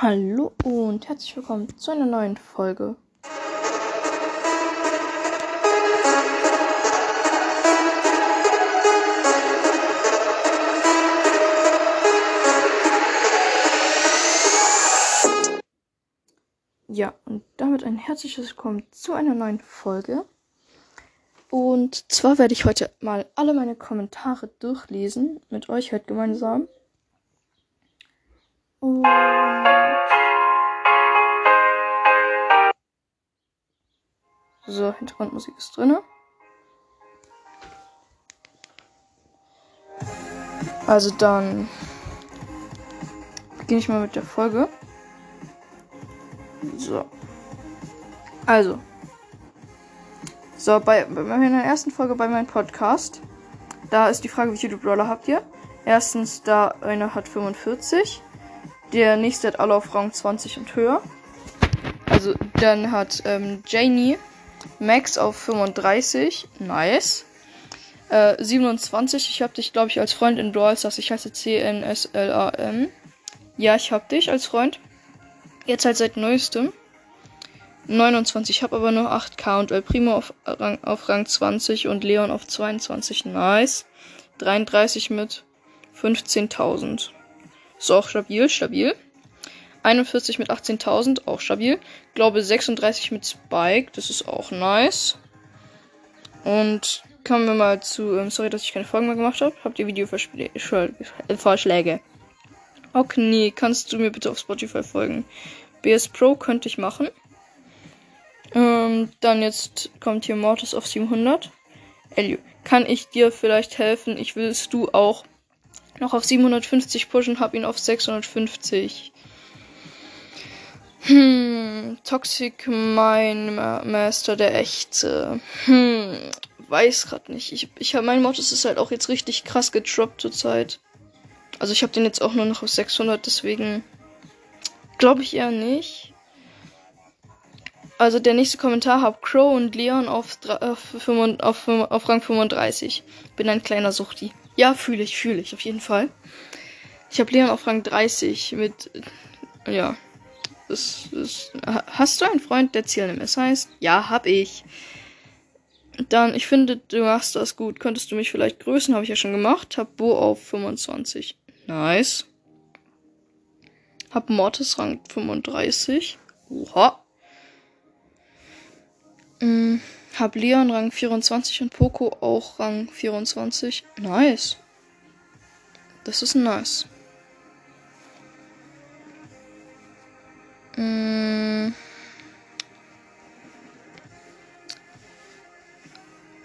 Hallo und herzlich willkommen zu einer neuen Folge. Ja, und damit ein herzliches Willkommen zu einer neuen Folge. Und zwar werde ich heute mal alle meine Kommentare durchlesen, mit euch heute gemeinsam. Und so, Hintergrundmusik ist drin. Also dann beginne ich mal mit der Folge. So. Also. So, bei, bei meiner ersten Folge bei meinem Podcast, da ist die Frage, wie viele Brawler habt ihr? Erstens, da einer hat 45. Der nächste hat alle auf Rang 20 und höher. Also, dann hat ähm, Janie Max auf 35. Nice. Äh, 27. Ich hab dich, glaube ich, als Freund in Brawl Stars. Ich heiße C-N-S-L-A-M. Ja, ich hab dich als Freund. Jetzt halt seit neuestem. 29. Ich habe aber nur 8k und El Primo auf Rang, auf Rang 20 und Leon auf 22. Nice. 33 mit 15.000. Ist auch stabil, stabil. 41 mit 18.000, auch stabil. Glaube 36 mit Spike, das ist auch nice. Und kommen wir mal zu, ähm, sorry, dass ich keine Folgen mehr gemacht habe. Habt ihr Videovorschläge? Okay, nee, kannst du mir bitte auf Spotify folgen? BS Pro könnte ich machen. Ähm, dann jetzt kommt hier Mortis auf 700. Elio, kann ich dir vielleicht helfen? Ich willst du auch noch auf 750 pushen, hab ihn auf 650. Hm, Toxic mein Master, der echte. Hm, weiß grad nicht. Ich, ich hab, mein Mortis ist halt auch jetzt richtig krass gedroppt zurzeit. Also ich habe den jetzt auch nur noch auf 600, deswegen glaube ich eher nicht. Also der nächste Kommentar hab Crow und Leon auf, auf, auf, auf Rang 35. Bin ein kleiner Suchti. Ja, fühle ich, fühle ich, auf jeden Fall. Ich habe Leon auf Rang 30 mit, ja. Das, das, hast du einen Freund, der Ziel im S heißt? Ja, hab ich. Dann, ich finde, du machst das gut. Könntest du mich vielleicht grüßen? Habe ich ja schon gemacht. Hab Bo auf 25. Nice. Hab Mortis Rang 35. Oha. Mhm. Hab Leon Rang 24 und Poco auch Rang 24. Nice. Das ist nice.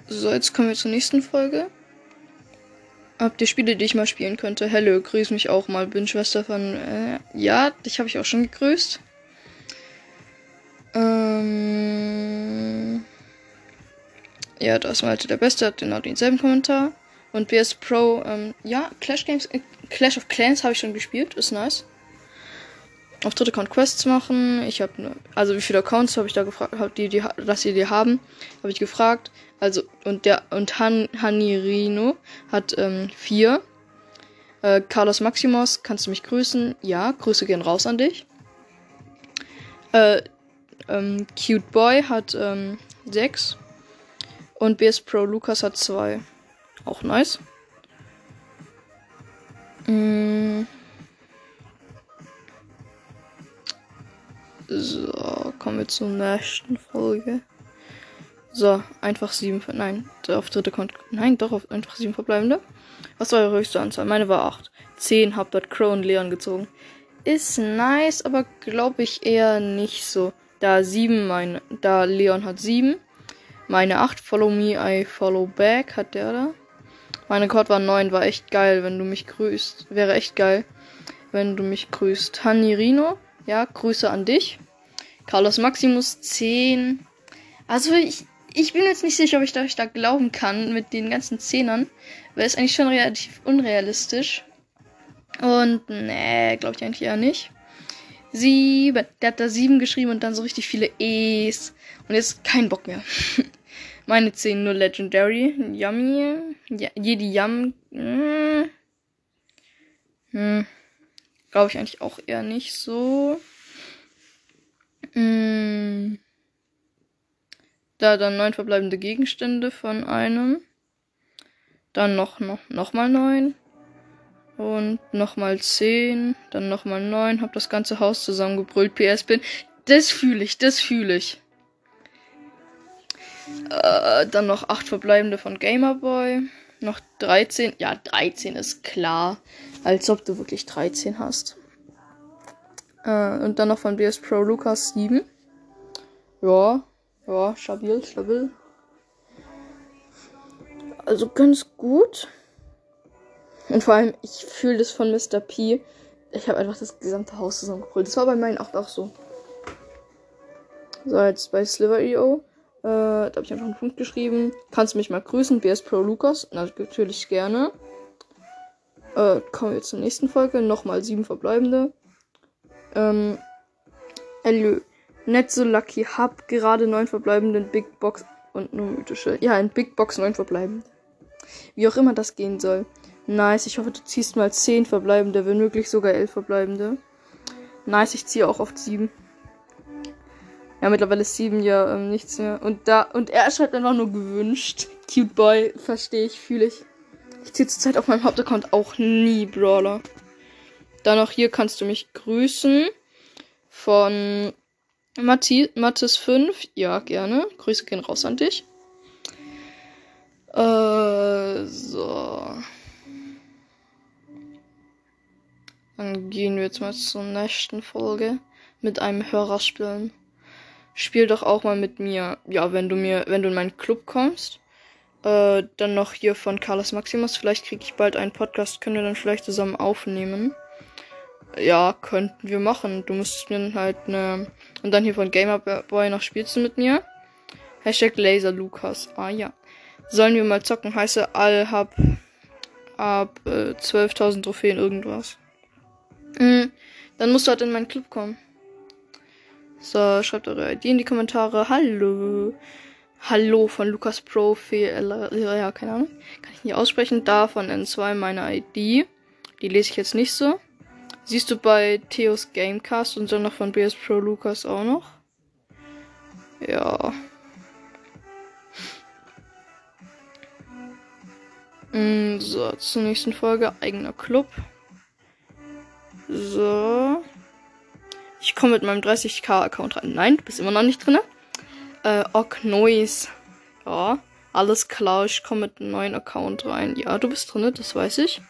So, jetzt kommen wir zur nächsten Folge. Habt ihr Spiele, die ich mal spielen könnte? Hello, grüß mich auch mal. Bin Schwester von. Äh, ja, dich habe ich auch schon gegrüßt. Ähm. Ja, da ist Malte der Beste, hat genau denselben Kommentar. Und BS Pro, ähm, ja, Clash Games, äh, Clash of Clans habe ich schon gespielt, ist nice. Auf dritte Account Quests machen. Ich habe, also wie viele Accounts habe ich da gefragt, hab die, die, dass sie die haben, habe ich gefragt. Also, und der, und Han, Hanirino hat, ähm, vier. Äh, Carlos Maximus, kannst du mich grüßen? Ja, Grüße gehen raus an dich. Äh, ähm, Cute Boy hat, ähm, sechs. Und BS Pro Lukas hat zwei. Auch nice. Mm. So, kommen wir zur nächsten Folge. So, einfach sieben. Nein, auf dritte Konto. Nein, doch, auf einfach sieben verbleibende. Was war eure höchste Anzahl? Meine war acht. Zehn hab dort Crow und Leon gezogen. Ist nice, aber glaube ich eher nicht so. Da sieben, mein, da Leon hat sieben. Meine 8, Follow Me, I Follow Back, hat der da. Meine Code war 9, war echt geil, wenn du mich grüßt. Wäre echt geil, wenn du mich grüßt. Hanirino, ja, Grüße an dich. Carlos Maximus 10. Also ich, ich bin jetzt nicht sicher, ob ich da, da glauben kann mit den ganzen Zehnern. Weil es eigentlich schon relativ unrealistisch. Und nee, glaube ich eigentlich eher nicht. Sieben. Der hat da sieben geschrieben und dann so richtig viele E's. Und jetzt kein Bock mehr. Meine 10 nur Legendary. Yummy. Ja, Jedi Yum. Hm. Hm. Glaube ich eigentlich auch eher nicht so. Mm. Da dann neun verbleibende Gegenstände von einem. Dann noch, noch, noch mal neun. Und nochmal 10, dann nochmal 9, hab das ganze Haus zusammengebrüllt. PS bin. Das fühle ich, das fühle ich. Äh, dann noch 8 verbleibende von Gamerboy. Noch 13. Ja, 13 ist klar. Als ob du wirklich 13 hast. Äh, und dann noch von BS Pro Lucas 7. Ja, ja, stabil, stabil. Also ganz gut. Und vor allem, ich fühle das von Mr. P. Ich habe einfach das gesamte Haus zusammengebrüllt. Das war bei meinen auch, auch so. So, jetzt bei Sliver.io. Äh, da habe ich einfach einen Punkt geschrieben. Kannst du mich mal grüßen? BS Pro Lukas. Natürlich gerne. Äh, kommen wir zur nächsten Folge. Nochmal sieben verbleibende. Ähm, Elio. Nicht so lucky. Hab gerade neun verbleibende in Big Box und nur mythische. Ja, in Big Box neun verbleibende. Wie auch immer das gehen soll. Nice, ich hoffe, du ziehst mal 10 verbleibende, wenn möglich sogar 11 verbleibende. Nice, ich ziehe auch auf 7. Ja, mittlerweile ist 7 ja ähm, nichts mehr. Und da, und er schreibt einfach nur gewünscht. Cute Boy, verstehe ich, fühle ich. Ich ziehe zurzeit auf meinem Hauptaccount auch nie Brawler. Dann auch hier kannst du mich grüßen. Von Matti, Mattes 5. Ja, gerne. Grüße gehen raus an dich. Äh, so. Dann gehen wir jetzt mal zur nächsten Folge mit einem Hörer spielen. Spiel doch auch mal mit mir. Ja, wenn du mir, wenn du in meinen Club kommst. Äh, dann noch hier von Carlos Maximus. Vielleicht kriege ich bald einen Podcast. Können wir dann vielleicht zusammen aufnehmen. Ja, könnten wir machen. Du musst mir halt eine. Und dann hier von Gamerboy noch spielst du mit mir. Hashtag Laser Lukas. Ah ja. Sollen wir mal zocken? Heiße all hab ab äh, 12.000 Trophäen irgendwas. Mhm. Dann musst du halt in meinen Club kommen. So, schreibt eure ID in die Kommentare. Hallo. Hallo von Lukas Pro. Ja, keine Ahnung. Kann ich nicht aussprechen. Da von N2 meine ID. Die lese ich jetzt nicht so. Siehst du bei Theos Gamecast und dann noch von BS Pro Lukas auch noch? Ja. Mm, so, zur nächsten Folge. Eigener Club. So. Ich komme mit meinem 30k-Account rein. Nein, du bist immer noch nicht drin. Äh, Ock Noise. Ja, alles klar. Ich komme mit einem neuen Account rein. Ja, du bist drin, das weiß ich.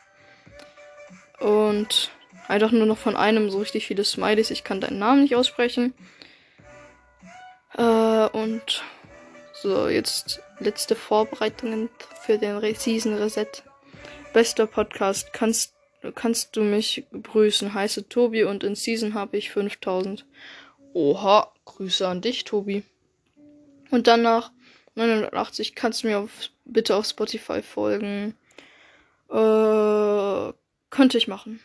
Und einfach nur noch von einem so richtig viele Smileys. Ich kann deinen Namen nicht aussprechen. Äh, und so, jetzt letzte Vorbereitungen für den Season Reset. Bester Podcast. Kannst kannst du mich grüßen. Heiße Tobi und in Season habe ich 5000. Oha, Grüße an dich, Tobi. Und dann nach 980 kannst du mir auf, bitte auf Spotify folgen. Äh, könnte ich machen.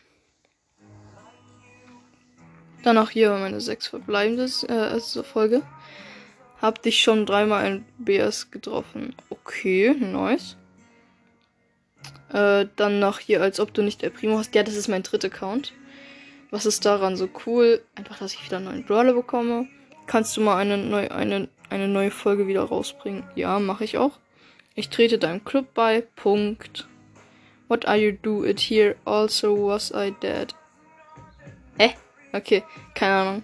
Dann auch hier meine sechs verbleibende äh, Folge. Hab dich schon dreimal in BS getroffen. Okay, nice. Äh, dann noch hier, als ob du nicht der Primo hast. Ja, das ist mein dritter Account. Was ist daran so cool? Einfach, dass ich wieder einen neuen Brawler bekomme. Kannst du mal eine, neu, eine, eine neue Folge wieder rausbringen? Ja, mache ich auch. Ich trete deinem Club bei. Punkt. What are you do it here? Also was I dead. Hä? Okay, keine Ahnung.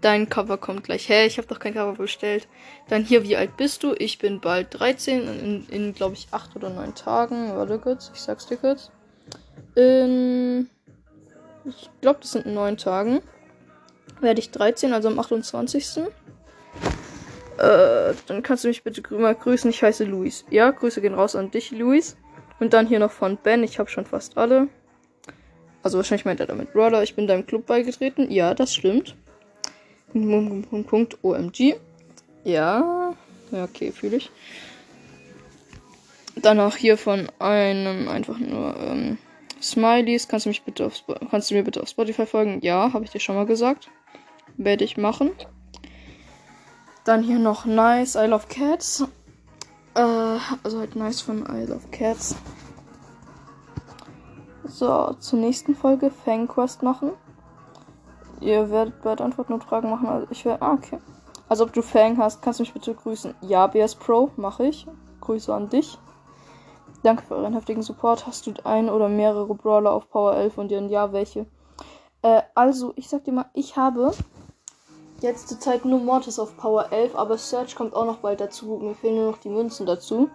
Dein Cover kommt gleich. Hä, ich habe doch kein Cover bestellt. Dann hier, wie alt bist du? Ich bin bald 13. In, in glaube ich, 8 oder 9 Tagen. Warte kurz, ich sag's dir kurz. In. Ich glaube, das sind 9 Tagen. Werde ich 13, also am 28. Äh, dann kannst du mich bitte mal grüßen. Ich heiße Luis. Ja, Grüße gehen raus an dich, Luis. Und dann hier noch von Ben. Ich habe schon fast alle. Also wahrscheinlich meint er damit Brawler. Ich bin deinem Club beigetreten. Ja, das stimmt. Punkt, Punkt, Punkt, OMG. Ja. Ja, okay, fühle ich. Dann auch hier von einem einfach nur ähm, Smileys. Kannst du mich bitte auf kannst du mir bitte auf Spotify folgen? Ja, habe ich dir schon mal gesagt. Werde ich machen. Dann hier noch Nice, I Love Cats. Äh, also halt Nice von I Love Cats. So, zur nächsten Folge Fang Quest machen. Ihr werdet bald Antworten und Fragen machen. Also ich werde. Ah, okay. Also ob du Fang hast, kannst du mich bitte grüßen. Ja, BS Pro, mache ich. Grüße an dich. Danke für euren heftigen Support. Hast du ein oder mehrere Brawler auf Power 11 und dir ja, welche? Äh, also, ich sag dir mal, ich habe jetzt zur Zeit nur Mortis auf Power 11, aber Search kommt auch noch bald dazu. Mir fehlen nur noch die Münzen dazu.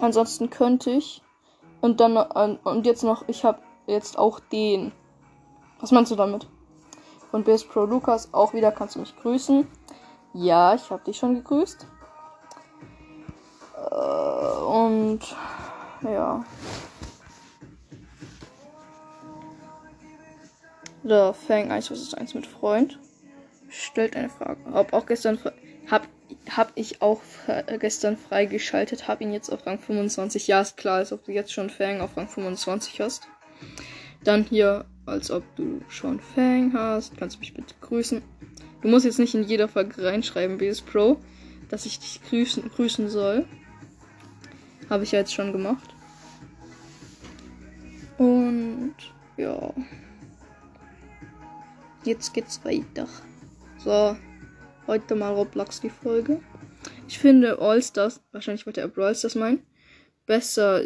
Ansonsten könnte ich. Und dann, äh, und jetzt noch, ich habe jetzt auch den. Was meinst du damit? Von BS Pro Lukas auch wieder, kannst du mich grüßen. Ja, ich habe dich schon gegrüßt. Äh, und ja. Der Fang 1 vs 1 mit Freund. Stellt eine Frage. Hab auch gestern hab, hab ich auch gestern freigeschaltet, hab ihn jetzt auf Rang 25. Ja, ist klar, als ob du jetzt schon Fang auf Rang 25 hast. Dann hier, als ob du schon Fang hast. Kannst du mich bitte grüßen. Du musst jetzt nicht in jeder Folge reinschreiben, BS Pro, dass ich dich grüßen, grüßen soll. Habe ich ja jetzt schon gemacht. Und ja. Jetzt geht's weiter. So, heute mal Roblox die Folge. Ich finde All-Stars, wahrscheinlich wollte er Brawl meinen, besser.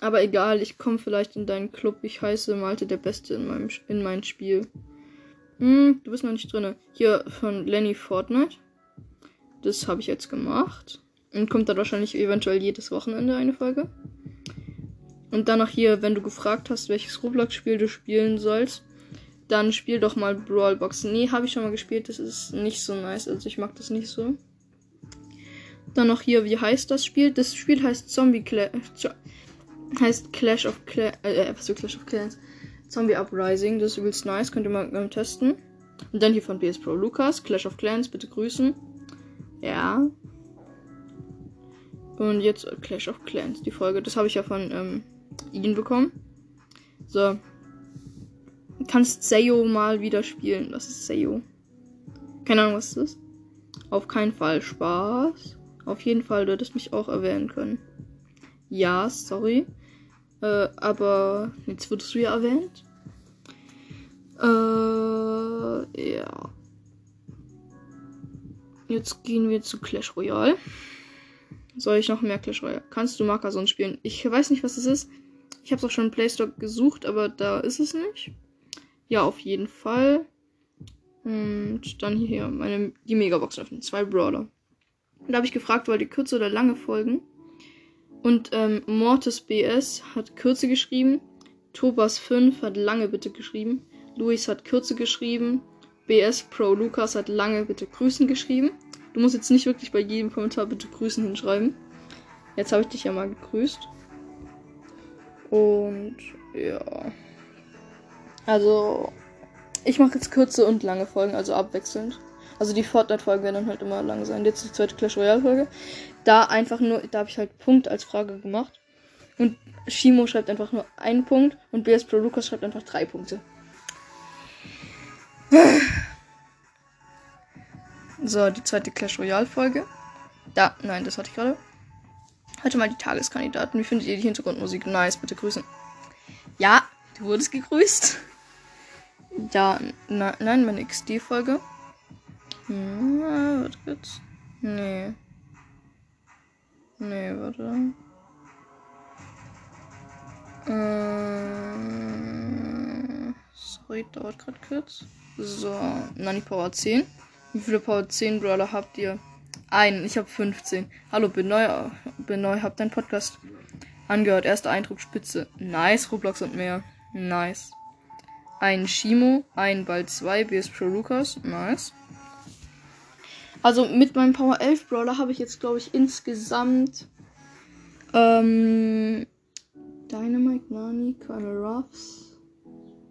Aber egal, ich komme vielleicht in deinen Club. Ich heiße Malte der Beste in meinem in mein Spiel. Hm, du bist noch nicht drin. Hier von Lenny Fortnite. Das habe ich jetzt gemacht. Und kommt dann wahrscheinlich eventuell jedes Wochenende eine Folge. Und dann noch hier, wenn du gefragt hast, welches Roblox-Spiel du spielen sollst, dann spiel doch mal Brawlbox. Nee, habe ich schon mal gespielt. Das ist nicht so nice. Also ich mag das nicht so. Dann noch hier, wie heißt das Spiel? Das Spiel heißt Zombie Clash. Heißt Clash of Clans. Äh, was für Clash of Clans? Zombie Uprising. Das ist übelst nice. Könnt ihr mal ähm, testen. Und dann hier von PS Pro Lukas. Clash of Clans. Bitte grüßen. Ja. Und jetzt Clash of Clans. Die Folge. Das habe ich ja von ähm, ihn bekommen. So. Kannst Seyo mal wieder spielen. Was ist Seyo? Keine Ahnung, was das ist. Auf keinen Fall Spaß. Auf jeden Fall, du hättest mich auch erwähnen können. Ja, sorry. Äh, aber jetzt wurdest du ja erwähnt. Äh, ja. Jetzt gehen wir zu Clash Royale. Soll ich noch mehr Clash Royale? Kannst du Markerson spielen? Ich weiß nicht, was das ist. Ich habe es auch schon im Play Store gesucht, aber da ist es nicht. Ja, auf jeden Fall. Und dann hier meine, die Megabox öffnen. Zwei Brawler. Da habe ich gefragt, wollt ihr kurze oder lange Folgen? Und ähm, Mortis BS hat Kürze geschrieben. Tobas 5 hat lange bitte geschrieben. Luis hat Kürze geschrieben. BS Pro Lukas hat lange bitte Grüßen geschrieben. Du musst jetzt nicht wirklich bei jedem Kommentar bitte Grüßen hinschreiben. Jetzt habe ich dich ja mal gegrüßt. Und ja. Also, ich mache jetzt kurze und lange Folgen, also abwechselnd. Also die Fortnite-Folgen werden dann halt immer lang sein. Jetzt die zweite Clash Royale-Folge. Da einfach nur, da habe ich halt Punkt als Frage gemacht. Und Shimo schreibt einfach nur einen Punkt und BS Pro Lucas schreibt einfach drei Punkte. So, die zweite Clash Royale-Folge. Da, nein, das hatte ich gerade. Heute mal die Tageskandidaten. Wie findet ihr die Hintergrundmusik? Nice, bitte grüßen. Ja, du wurdest gegrüßt. Ja, na, nein, meine XD-Folge. Hm, warte kurz. Nee. Nee, warte. Äh, sorry, dauert gerade kurz. So, Nani Power 10. Wie viele Power 10 Brawler habt ihr? Einen, ich habe 15. Hallo, bin neu, bin neu, hab deinen Podcast angehört. Erster Eindruck Spitze. Nice, Roblox und mehr. Nice. Ein Shimo, ein Ball 2, BS Pro Lucas. Nice. Also mit meinem Power 11 Brawler habe ich jetzt, glaube ich, insgesamt ähm, Dynamite, Nani, Colonel Ruffs,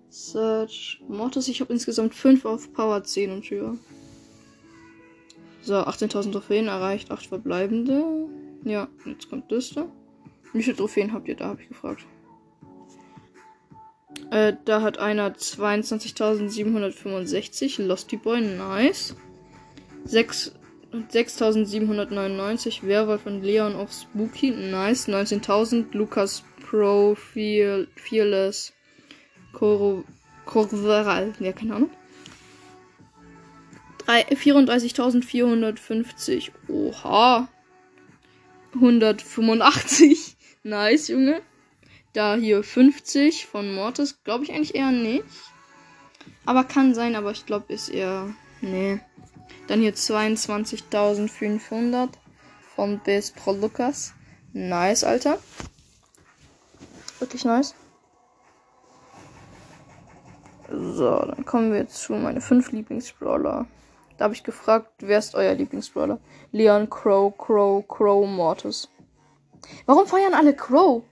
Search, Mortis. Ich habe insgesamt 5 auf Power 10 und höher. So, 18.000 Trophäen erreicht, 8 verbleibende. Ja, jetzt kommt das da. Wie viele Trophäen habt ihr da, habe ich gefragt. Äh, da hat einer 22.765. Losty Boy, nice. 6.799. Werwolf und Leon of Spooky, nice. 19.000. Lukas Pro, Fearless. Koro, Korveral, ja, keine Ahnung. 34.450. Oha. 185. Nice, Junge. Da hier 50 von Mortis. Glaube ich eigentlich eher nicht. Aber kann sein, aber ich glaube ist eher. Nee. Dann hier 22.500 von Base Pro Lucas. Nice, Alter. Wirklich nice. So, dann kommen wir zu meinen fünf Lieblingsbrawler. Da habe ich gefragt, wer ist euer Lieblingsbrawler? Leon, Crow, Crow, Crow, Mortis. Warum feiern alle Crow?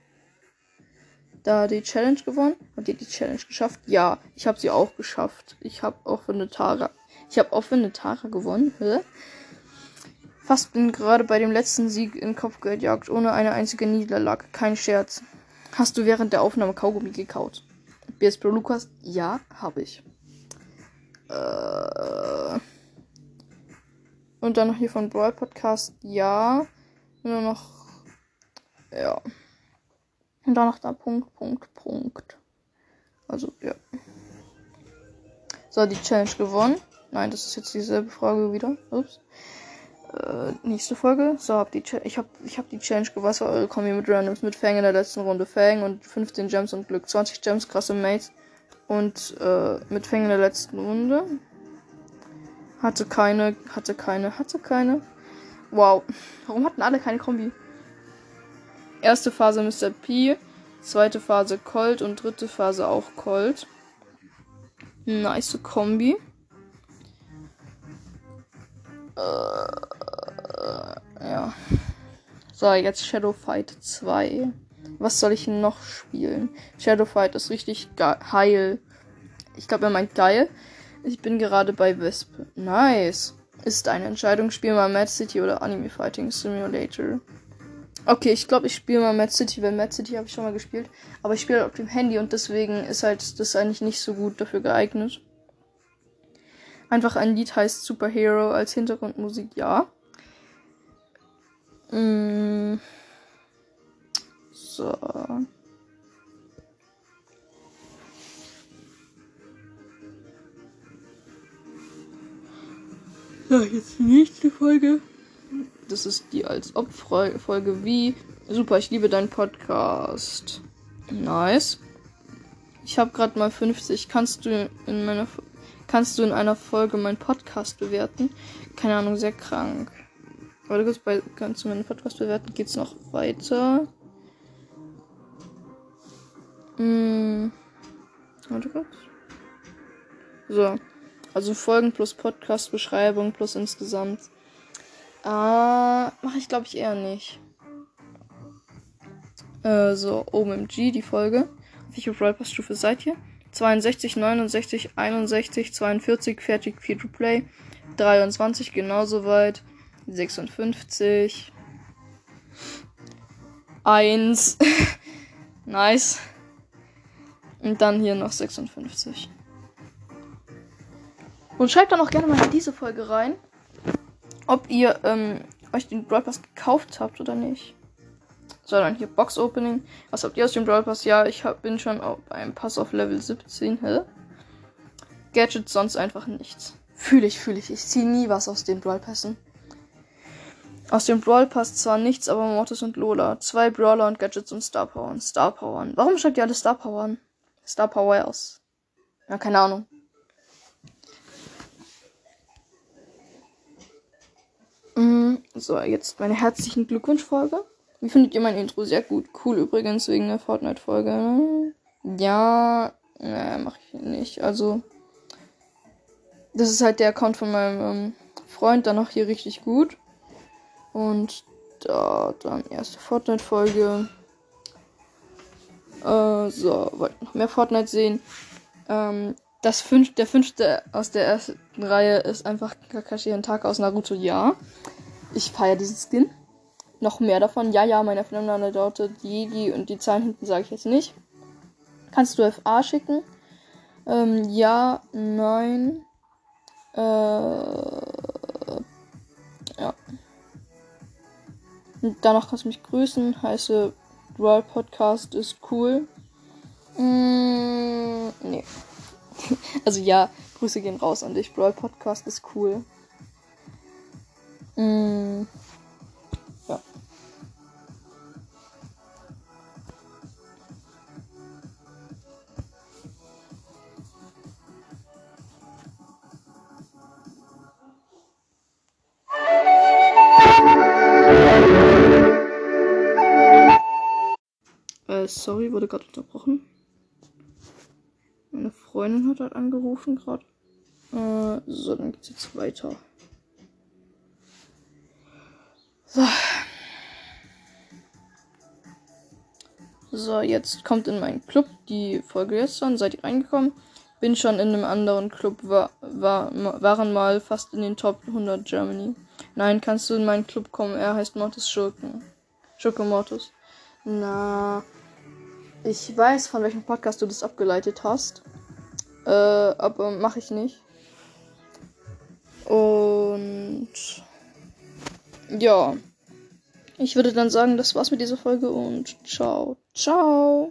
Da die Challenge gewonnen? Habt ihr die Challenge geschafft? Ja, ich habe sie auch geschafft. Ich habe auch für eine Tara. Ich habe auch für eine Tara gewonnen. Hä? Fast bin gerade bei dem letzten Sieg in Kopfgeldjagd ohne eine einzige Niederlage. Kein Scherz. Hast du während der Aufnahme Kaugummi gekaut? BS Pro Lukas? Ja, habe ich. Äh. Und dann noch hier von Brawl Podcast? Ja. Nur noch. Ja. Und dann noch da Punkt, Punkt, Punkt. Also, ja. So, die Challenge gewonnen. Nein, das ist jetzt dieselbe Frage wieder. Ups. Äh, nächste Folge. So, hab die ich habe ich hab die Challenge gewonnen. Was war eure Kombi mit Randoms? Mit Fang in der letzten Runde. Fang und 15 Gems und Glück. 20 Gems, krasse Mates. Und äh, mit Fang in der letzten Runde. Hatte keine, hatte keine, hatte keine. Wow. Warum hatten alle keine Kombi? Erste Phase Mr. P. Zweite Phase Colt und dritte Phase auch Colt. Nice Kombi. Äh, ja. So, jetzt Shadow Fight 2. Was soll ich noch spielen? Shadow Fight ist richtig heil. Ich glaube, er meint geil. Ich bin gerade bei Wisp. Nice. Ist eine Entscheidung. Spiel mal Mad City oder Anime Fighting Simulator. Okay, ich glaube, ich spiele mal Mad City, weil Mad City habe ich schon mal gespielt. Aber ich spiele auf dem Handy und deswegen ist halt das eigentlich nicht so gut dafür geeignet. Einfach ein Lied heißt Superhero als Hintergrundmusik, ja. Mm. So. Ja, jetzt die nächste Folge. Das ist die als ob Folge wie. Super, ich liebe deinen Podcast. Nice. Ich habe gerade mal 50. Kannst du in meiner Kannst du in einer Folge meinen Podcast bewerten? Keine Ahnung, sehr krank. Warte kurz, bei, kannst du meinen Podcast bewerten? Geht's noch weiter? Hm. Warte kurz. So. Also Folgen plus Podcast, Beschreibung plus insgesamt. Äh, mache ich glaube ich eher nicht. Äh, so, OMG, die Folge. Auf welche Brawl Stufe seid ihr? 62, 69, 61, 42, fertig, Free to Play. 23 genauso weit. 56. 1. nice. Und dann hier noch 56. Und schreibt dann auch gerne mal in diese Folge rein, ob ihr ähm, euch den Brawl Pass gekauft habt oder nicht. Sondern hier Box Opening. Was habt ihr aus dem Brawl Pass? Ja, ich hab, bin schon auf einem Pass auf Level 17. Hä? Gadgets sonst einfach nichts. Fühle ich, fühle ich. Ich ziehe nie was aus den Brawl Passen. Aus dem Brawl Pass zwar nichts, aber Mortis und Lola. Zwei Brawler und Gadgets und Star Powern. Star Powern. Warum schreibt ihr alle Star Powern? Star Powers. Ja, keine Ahnung. So, jetzt meine herzlichen Glückwunschfolge. Wie findet ihr mein Intro? Sehr gut. Cool übrigens wegen der Fortnite-Folge. Ne? Ja, ne, mach ich nicht. Also, das ist halt der Account von meinem ähm, Freund, dann noch hier richtig gut. Und da dann erste Fortnite-Folge. Äh, so, wollt noch mehr Fortnite sehen. Ähm, das fünf, der fünfte aus der ersten Reihe ist einfach Kakashi Tag aus Naruto, ja. Ich feiere diesen Skin noch mehr davon. Ja, ja, meine dauerte die, die und die Zahlen hinten sage ich jetzt nicht. Kannst du FA schicken? Ähm, ja, nein. Äh, ja. Und danach kannst du mich grüßen. Heiße Brawl Podcast ist cool. Mm, nee. also ja, Grüße gehen raus an dich. Brawl Podcast ist cool. Mm, ja. Äh, sorry, wurde gerade unterbrochen. Freundin hat halt angerufen gerade. Äh, so, dann geht's jetzt weiter. So. So, jetzt kommt in meinen Club die Folge gestern. Seid ihr reingekommen? Bin schon in einem anderen Club, war, war, waren mal fast in den Top 100 Germany. Nein, kannst du in meinen Club kommen? Er heißt Mortis Schurken. Schurke Mortis. Na, ich weiß, von welchem Podcast du das abgeleitet hast. Äh, aber mache ich nicht. Und ja. Ich würde dann sagen, das war's mit dieser Folge und ciao. Ciao.